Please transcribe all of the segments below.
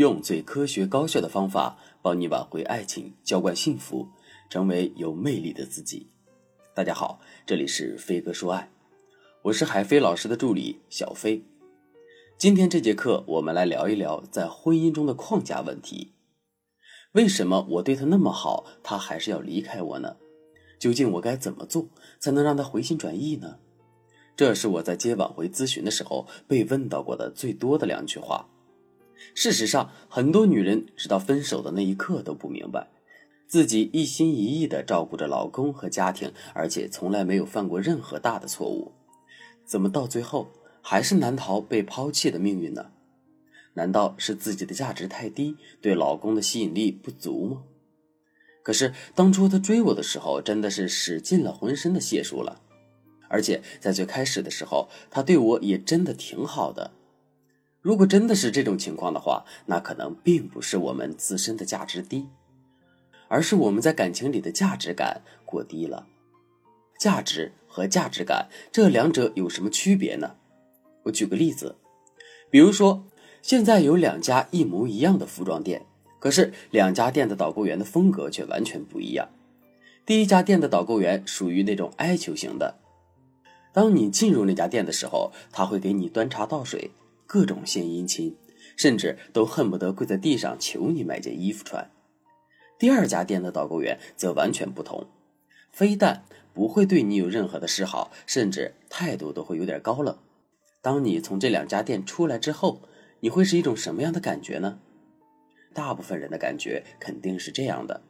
用最科学高效的方法帮你挽回爱情，浇灌幸福，成为有魅力的自己。大家好，这里是飞哥说爱，我是海飞老师的助理小飞。今天这节课，我们来聊一聊在婚姻中的框架问题。为什么我对他那么好，他还是要离开我呢？究竟我该怎么做才能让他回心转意呢？这是我在接挽回咨询的时候被问到过的最多的两句话。事实上，很多女人直到分手的那一刻都不明白，自己一心一意地照顾着老公和家庭，而且从来没有犯过任何大的错误，怎么到最后还是难逃被抛弃的命运呢？难道是自己的价值太低，对老公的吸引力不足吗？可是当初他追我的时候，真的是使尽了浑身的解数了。而且在最开始的时候，他对我也真的挺好的。如果真的是这种情况的话，那可能并不是我们自身的价值低，而是我们在感情里的价值感过低了。价值和价值感这两者有什么区别呢？我举个例子，比如说现在有两家一模一样的服装店，可是两家店的导购员的风格却完全不一样。第一家店的导购员属于那种哀求型的。当你进入那家店的时候，他会给你端茶倒水，各种献殷勤，甚至都恨不得跪在地上求你买件衣服穿。第二家店的导购员则完全不同，非但不会对你有任何的示好，甚至态度都会有点高冷。当你从这两家店出来之后，你会是一种什么样的感觉呢？大部分人的感觉肯定是这样的：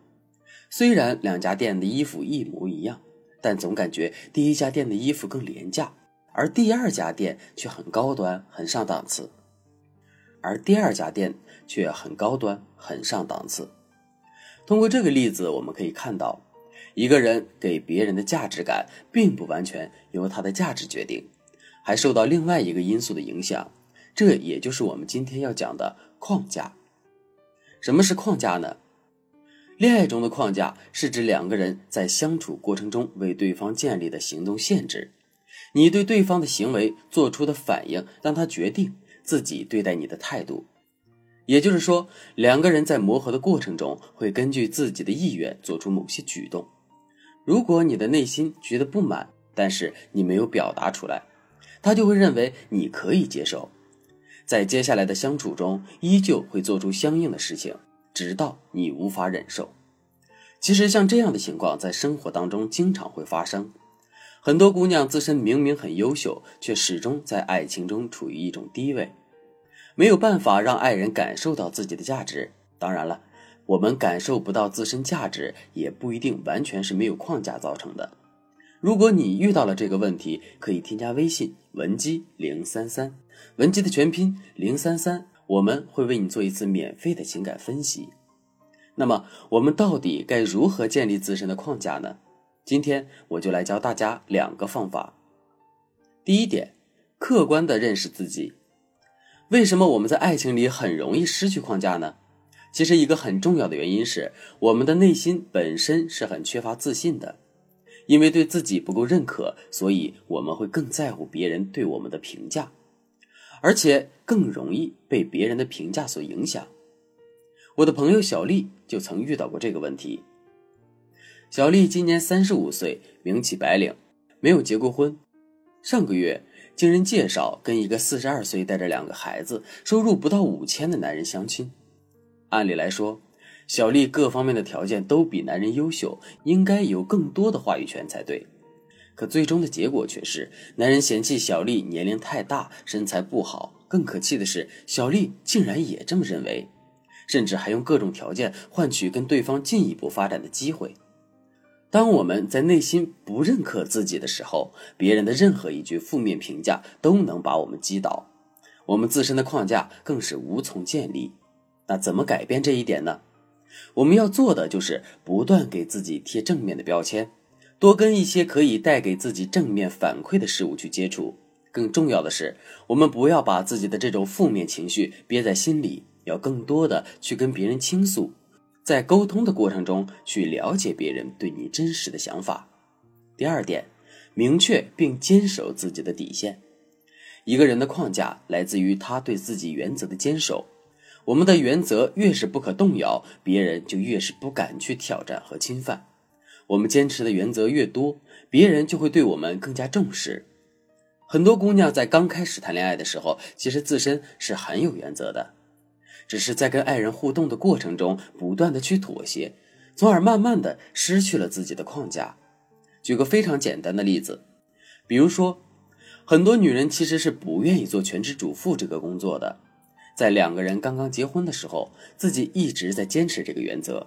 虽然两家店的衣服一模一样。但总感觉第一家店的衣服更廉价，而第二家店却很高端、很上档次。而第二家店却很高端、很上档次。通过这个例子，我们可以看到，一个人给别人的价值感，并不完全由他的价值决定，还受到另外一个因素的影响。这也就是我们今天要讲的框架。什么是框架呢？恋爱中的框架是指两个人在相处过程中为对方建立的行动限制，你对对方的行为做出的反应，让他决定自己对待你的态度。也就是说，两个人在磨合的过程中，会根据自己的意愿做出某些举动。如果你的内心觉得不满，但是你没有表达出来，他就会认为你可以接受，在接下来的相处中，依旧会做出相应的事情。直到你无法忍受。其实像这样的情况，在生活当中经常会发生。很多姑娘自身明明很优秀，却始终在爱情中处于一种低位，没有办法让爱人感受到自己的价值。当然了，我们感受不到自身价值，也不一定完全是没有框架造成的。如果你遇到了这个问题，可以添加微信文姬零三三，文姬的全拼零三三。我们会为你做一次免费的情感分析。那么，我们到底该如何建立自身的框架呢？今天我就来教大家两个方法。第一点，客观的认识自己。为什么我们在爱情里很容易失去框架呢？其实，一个很重要的原因是我们的内心本身是很缺乏自信的，因为对自己不够认可，所以我们会更在乎别人对我们的评价。而且更容易被别人的评价所影响。我的朋友小丽就曾遇到过这个问题。小丽今年三十五岁，名起白领，没有结过婚。上个月经人介绍，跟一个四十二岁、带着两个孩子、收入不到五千的男人相亲。按理来说，小丽各方面的条件都比男人优秀，应该有更多的话语权才对。可最终的结果却是，男人嫌弃小丽年龄太大，身材不好。更可气的是，小丽竟然也这么认为，甚至还用各种条件换取跟对方进一步发展的机会。当我们在内心不认可自己的时候，别人的任何一句负面评价都能把我们击倒，我们自身的框架更是无从建立。那怎么改变这一点呢？我们要做的就是不断给自己贴正面的标签。多跟一些可以带给自己正面反馈的事物去接触。更重要的是，我们不要把自己的这种负面情绪憋在心里，要更多的去跟别人倾诉，在沟通的过程中去了解别人对你真实的想法。第二点，明确并坚守自己的底线。一个人的框架来自于他对自己原则的坚守。我们的原则越是不可动摇，别人就越是不敢去挑战和侵犯。我们坚持的原则越多，别人就会对我们更加重视。很多姑娘在刚开始谈恋爱的时候，其实自身是很有原则的，只是在跟爱人互动的过程中，不断的去妥协，从而慢慢的失去了自己的框架。举个非常简单的例子，比如说，很多女人其实是不愿意做全职主妇这个工作的，在两个人刚刚结婚的时候，自己一直在坚持这个原则。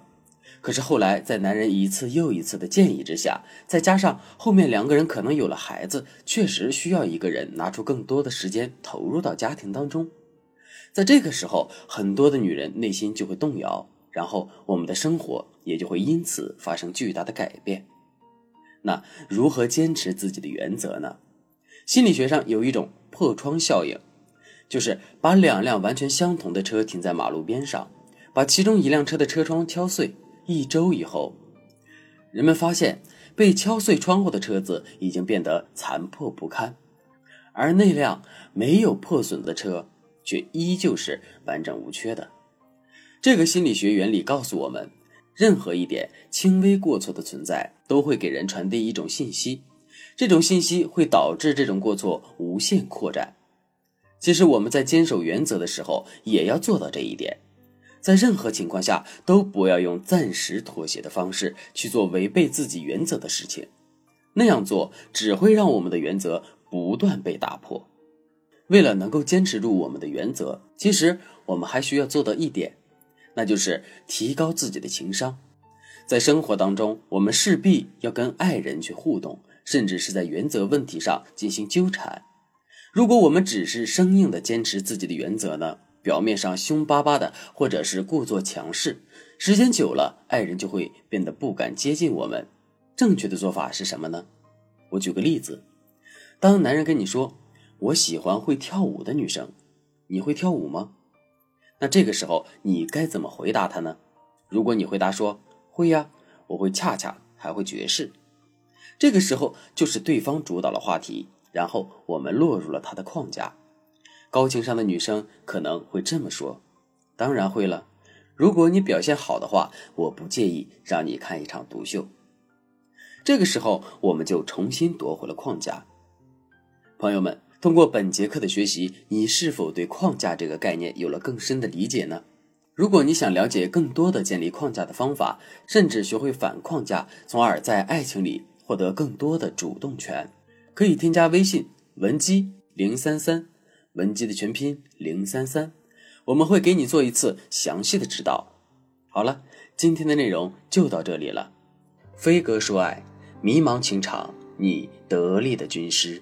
可是后来，在男人一次又一次的建议之下，再加上后面两个人可能有了孩子，确实需要一个人拿出更多的时间投入到家庭当中。在这个时候，很多的女人内心就会动摇，然后我们的生活也就会因此发生巨大的改变。那如何坚持自己的原则呢？心理学上有一种破窗效应，就是把两辆完全相同的车停在马路边上，把其中一辆车的车窗敲碎。一周以后，人们发现被敲碎窗户的车子已经变得残破不堪，而那辆没有破损的车却依旧是完整无缺的。这个心理学原理告诉我们，任何一点轻微过错的存在，都会给人传递一种信息，这种信息会导致这种过错无限扩展。其实我们在坚守原则的时候，也要做到这一点。在任何情况下都不要用暂时妥协的方式去做违背自己原则的事情，那样做只会让我们的原则不断被打破。为了能够坚持住我们的原则，其实我们还需要做到一点，那就是提高自己的情商。在生活当中，我们势必要跟爱人去互动，甚至是在原则问题上进行纠缠。如果我们只是生硬的坚持自己的原则呢？表面上凶巴巴的，或者是故作强势，时间久了，爱人就会变得不敢接近我们。正确的做法是什么呢？我举个例子，当男人跟你说“我喜欢会跳舞的女生”，你会跳舞吗？那这个时候你该怎么回答他呢？如果你回答说“会呀，我会恰恰，还会爵士”，这个时候就是对方主导了话题，然后我们落入了他的框架。高情商的女生可能会这么说：“当然会了，如果你表现好的话，我不介意让你看一场独秀。”这个时候，我们就重新夺回了框架。朋友们，通过本节课的学习，你是否对框架这个概念有了更深的理解呢？如果你想了解更多的建立框架的方法，甚至学会反框架，从而在爱情里获得更多的主动权，可以添加微信文姬零三三。文姬的全拼零三三，我们会给你做一次详细的指导。好了，今天的内容就到这里了。飞哥说爱，迷茫情场，你得力的军师。